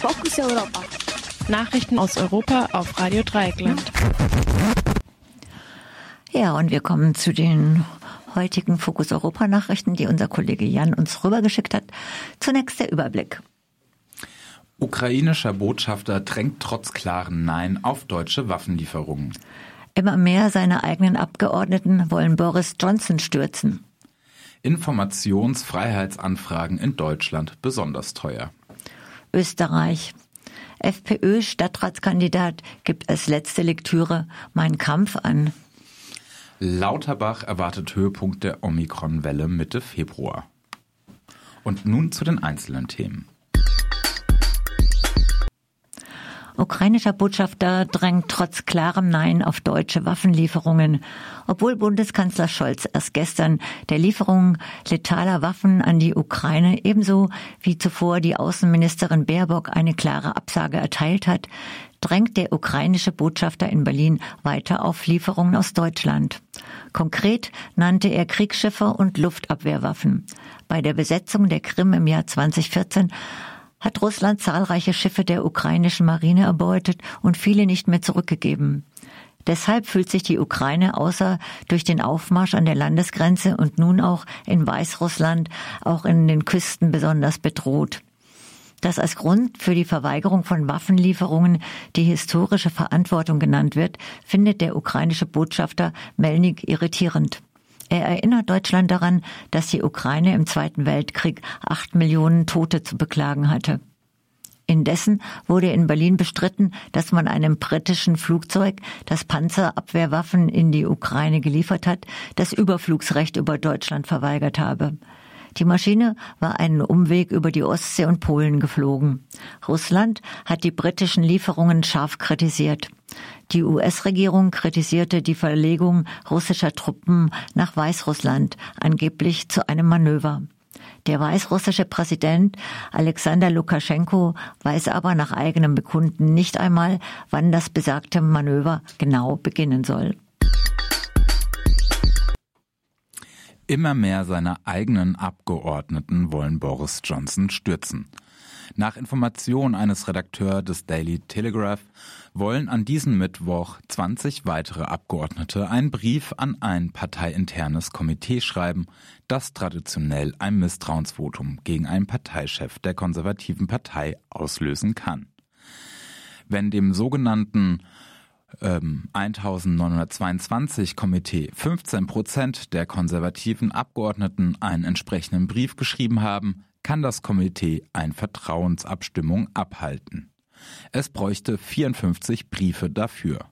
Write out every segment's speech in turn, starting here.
Fokus Europa. Nachrichten aus Europa auf Radio Dreieckland. Ja, und wir kommen zu den heutigen Fokus Europa Nachrichten, die unser Kollege Jan uns rübergeschickt hat. Zunächst der Überblick. Ukrainischer Botschafter drängt trotz klaren Nein auf deutsche Waffenlieferungen. Immer mehr seiner eigenen Abgeordneten wollen Boris Johnson stürzen. Informationsfreiheitsanfragen in Deutschland besonders teuer. Österreich. FPÖ-Stadtratskandidat gibt als letzte Lektüre Mein Kampf an. Lauterbach erwartet Höhepunkt der Omikron-Welle Mitte Februar. Und nun zu den einzelnen Themen. Ukrainischer Botschafter drängt trotz klarem Nein auf deutsche Waffenlieferungen, obwohl Bundeskanzler Scholz erst gestern der Lieferung letaler Waffen an die Ukraine ebenso wie zuvor die Außenministerin Baerbock eine klare Absage erteilt hat, drängt der ukrainische Botschafter in Berlin weiter auf Lieferungen aus Deutschland. Konkret nannte er Kriegsschiffe und Luftabwehrwaffen. Bei der Besetzung der Krim im Jahr 2014 hat Russland zahlreiche Schiffe der ukrainischen Marine erbeutet und viele nicht mehr zurückgegeben. Deshalb fühlt sich die Ukraine außer durch den Aufmarsch an der Landesgrenze und nun auch in Weißrussland, auch in den Küsten besonders bedroht. Dass als Grund für die Verweigerung von Waffenlieferungen die historische Verantwortung genannt wird, findet der ukrainische Botschafter Melnik irritierend. Er erinnert Deutschland daran, dass die Ukraine im Zweiten Weltkrieg acht Millionen Tote zu beklagen hatte. Indessen wurde in Berlin bestritten, dass man einem britischen Flugzeug, das Panzerabwehrwaffen in die Ukraine geliefert hat, das Überflugsrecht über Deutschland verweigert habe. Die Maschine war einen Umweg über die Ostsee und Polen geflogen. Russland hat die britischen Lieferungen scharf kritisiert. Die US-Regierung kritisierte die Verlegung russischer Truppen nach Weißrussland, angeblich zu einem Manöver. Der weißrussische Präsident Alexander Lukaschenko weiß aber nach eigenem Bekunden nicht einmal, wann das besagte Manöver genau beginnen soll. Immer mehr seiner eigenen Abgeordneten wollen Boris Johnson stürzen. Nach Information eines Redakteurs des Daily Telegraph wollen an diesem Mittwoch 20 weitere Abgeordnete einen Brief an ein parteiinternes Komitee schreiben, das traditionell ein Misstrauensvotum gegen einen Parteichef der konservativen Partei auslösen kann. Wenn dem sogenannten ähm, 1922 Komitee 15 Prozent der konservativen Abgeordneten einen entsprechenden Brief geschrieben haben, kann das Komitee eine Vertrauensabstimmung abhalten. Es bräuchte 54 Briefe dafür.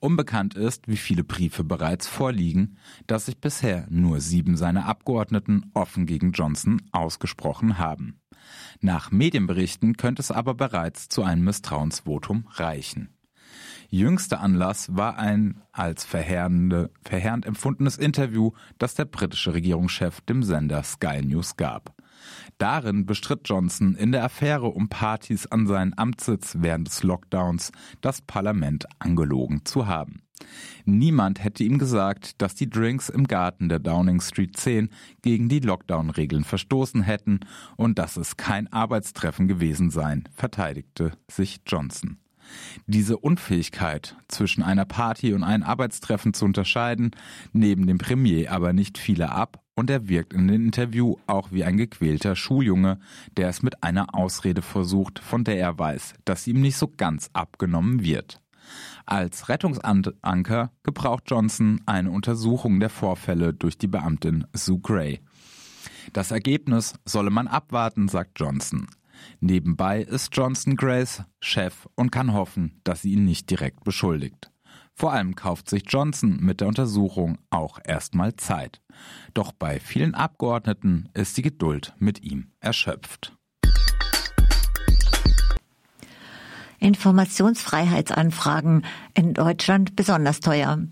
Unbekannt ist, wie viele Briefe bereits vorliegen, dass sich bisher nur sieben seiner Abgeordneten offen gegen Johnson ausgesprochen haben. Nach Medienberichten könnte es aber bereits zu einem Misstrauensvotum reichen. Jüngster Anlass war ein als verheerende, verheerend empfundenes Interview, das der britische Regierungschef dem Sender Sky News gab. Darin bestritt Johnson in der Affäre um Partys an seinen Amtssitz während des Lockdowns das Parlament angelogen zu haben. Niemand hätte ihm gesagt, dass die Drinks im Garten der Downing Street 10 gegen die Lockdown-Regeln verstoßen hätten und dass es kein Arbeitstreffen gewesen sein, verteidigte sich Johnson. Diese Unfähigkeit, zwischen einer Party und einem Arbeitstreffen zu unterscheiden, neben dem Premier aber nicht viele ab und er wirkt in dem Interview auch wie ein gequälter Schuljunge, der es mit einer Ausrede versucht, von der er weiß, dass sie ihm nicht so ganz abgenommen wird. Als Rettungsanker gebraucht Johnson eine Untersuchung der Vorfälle durch die Beamtin Sue Gray. Das Ergebnis solle man abwarten, sagt Johnson. Nebenbei ist Johnson Grace Chef und kann hoffen, dass sie ihn nicht direkt beschuldigt. Vor allem kauft sich Johnson mit der Untersuchung auch erstmal Zeit. Doch bei vielen Abgeordneten ist die Geduld mit ihm erschöpft. Informationsfreiheitsanfragen in Deutschland besonders teuer.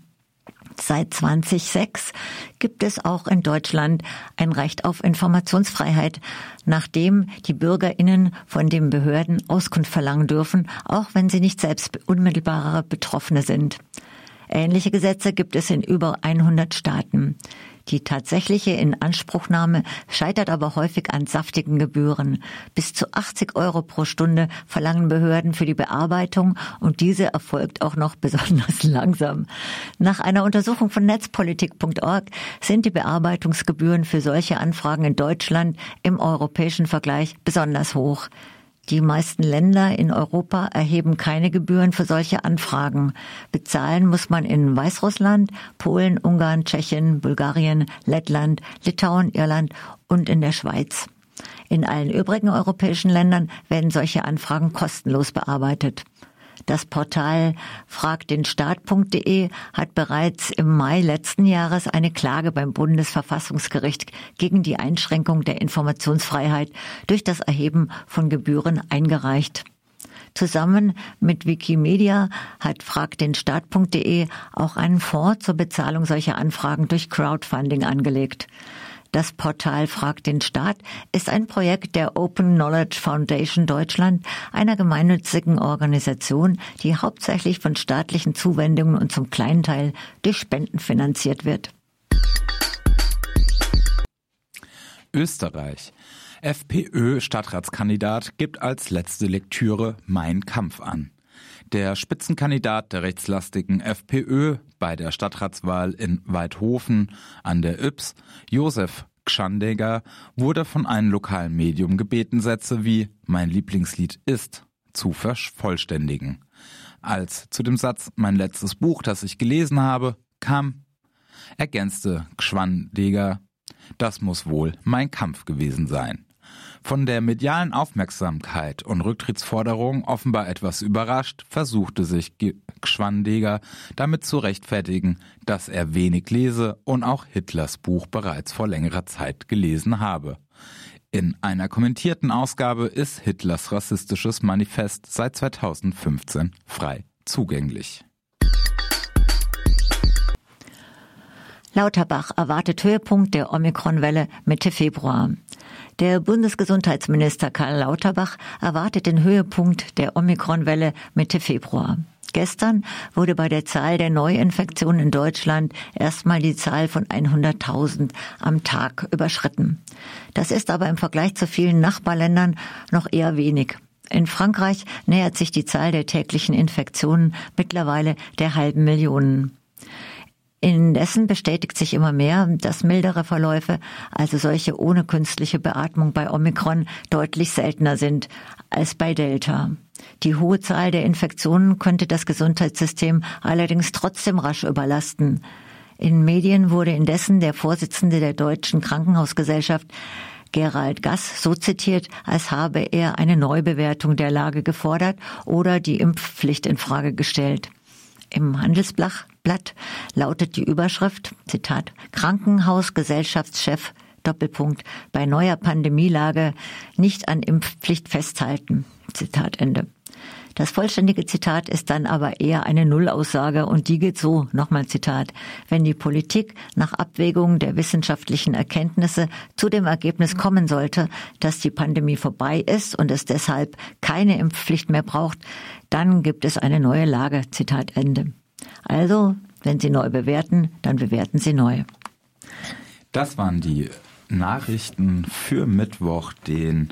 Seit 2006 gibt es auch in Deutschland ein Recht auf Informationsfreiheit, nachdem die Bürgerinnen von den Behörden Auskunft verlangen dürfen, auch wenn sie nicht selbst unmittelbare Betroffene sind. Ähnliche Gesetze gibt es in über 100 Staaten. Die tatsächliche Inanspruchnahme scheitert aber häufig an saftigen Gebühren. Bis zu 80 Euro pro Stunde verlangen Behörden für die Bearbeitung und diese erfolgt auch noch besonders langsam. Nach einer Untersuchung von netzpolitik.org sind die Bearbeitungsgebühren für solche Anfragen in Deutschland im europäischen Vergleich besonders hoch. Die meisten Länder in Europa erheben keine Gebühren für solche Anfragen. Bezahlen muss man in Weißrussland, Polen, Ungarn, Tschechien, Bulgarien, Lettland, Litauen, Irland und in der Schweiz. In allen übrigen europäischen Ländern werden solche Anfragen kostenlos bearbeitet. Das Portal fragdenstaat.de hat bereits im Mai letzten Jahres eine Klage beim Bundesverfassungsgericht gegen die Einschränkung der Informationsfreiheit durch das Erheben von Gebühren eingereicht. Zusammen mit Wikimedia hat fragdenstaat.de auch einen Fonds zur Bezahlung solcher Anfragen durch Crowdfunding angelegt. Das Portal Fragt den Staat ist ein Projekt der Open Knowledge Foundation Deutschland, einer gemeinnützigen Organisation, die hauptsächlich von staatlichen Zuwendungen und zum kleinen Teil durch Spenden finanziert wird. Österreich. FPÖ-Stadtratskandidat gibt als letzte Lektüre Mein Kampf an. Der Spitzenkandidat der rechtslastigen FPÖ bei der Stadtratswahl in Weidhofen an der Ybbs, Josef Gschandegger, wurde von einem lokalen Medium gebeten, Sätze wie Mein Lieblingslied ist zu vervollständigen. Als zu dem Satz Mein letztes Buch, das ich gelesen habe, kam, ergänzte Gschwandeger, das muss wohl mein Kampf gewesen sein. Von der medialen Aufmerksamkeit und Rücktrittsforderung offenbar etwas überrascht, versuchte sich Gschwandeger damit zu rechtfertigen, dass er wenig lese und auch Hitlers Buch bereits vor längerer Zeit gelesen habe. In einer kommentierten Ausgabe ist Hitlers rassistisches Manifest seit 2015 frei zugänglich. Lauterbach erwartet Höhepunkt der Omikron-Welle Mitte Februar. Der Bundesgesundheitsminister Karl Lauterbach erwartet den Höhepunkt der Omikron-Welle Mitte Februar. Gestern wurde bei der Zahl der Neuinfektionen in Deutschland erstmal die Zahl von 100.000 am Tag überschritten. Das ist aber im Vergleich zu vielen Nachbarländern noch eher wenig. In Frankreich nähert sich die Zahl der täglichen Infektionen mittlerweile der halben Million. Indessen bestätigt sich immer mehr, dass mildere Verläufe, also solche ohne künstliche Beatmung bei Omikron, deutlich seltener sind als bei Delta. Die hohe Zahl der Infektionen könnte das Gesundheitssystem allerdings trotzdem rasch überlasten. In Medien wurde indessen der Vorsitzende der Deutschen Krankenhausgesellschaft Gerald Gass so zitiert, als habe er eine Neubewertung der Lage gefordert oder die Impfpflicht in Frage gestellt. Im Handelsblatt lautet die Überschrift, Zitat, Krankenhausgesellschaftschef Doppelpunkt, bei neuer Pandemielage nicht an Impfpflicht festhalten. Zitat Ende. Das vollständige Zitat ist dann aber eher eine Nullaussage und die geht so, nochmal Zitat, wenn die Politik nach Abwägung der wissenschaftlichen Erkenntnisse zu dem Ergebnis kommen sollte, dass die Pandemie vorbei ist und es deshalb keine Impfpflicht mehr braucht, dann gibt es eine neue Lage, Zitat Ende. Also, wenn Sie neu bewerten, dann bewerten Sie neu. Das waren die Nachrichten für Mittwoch, den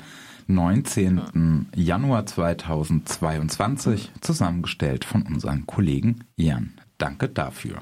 19. Januar 2022, zusammengestellt von unserem Kollegen Jan. Danke dafür.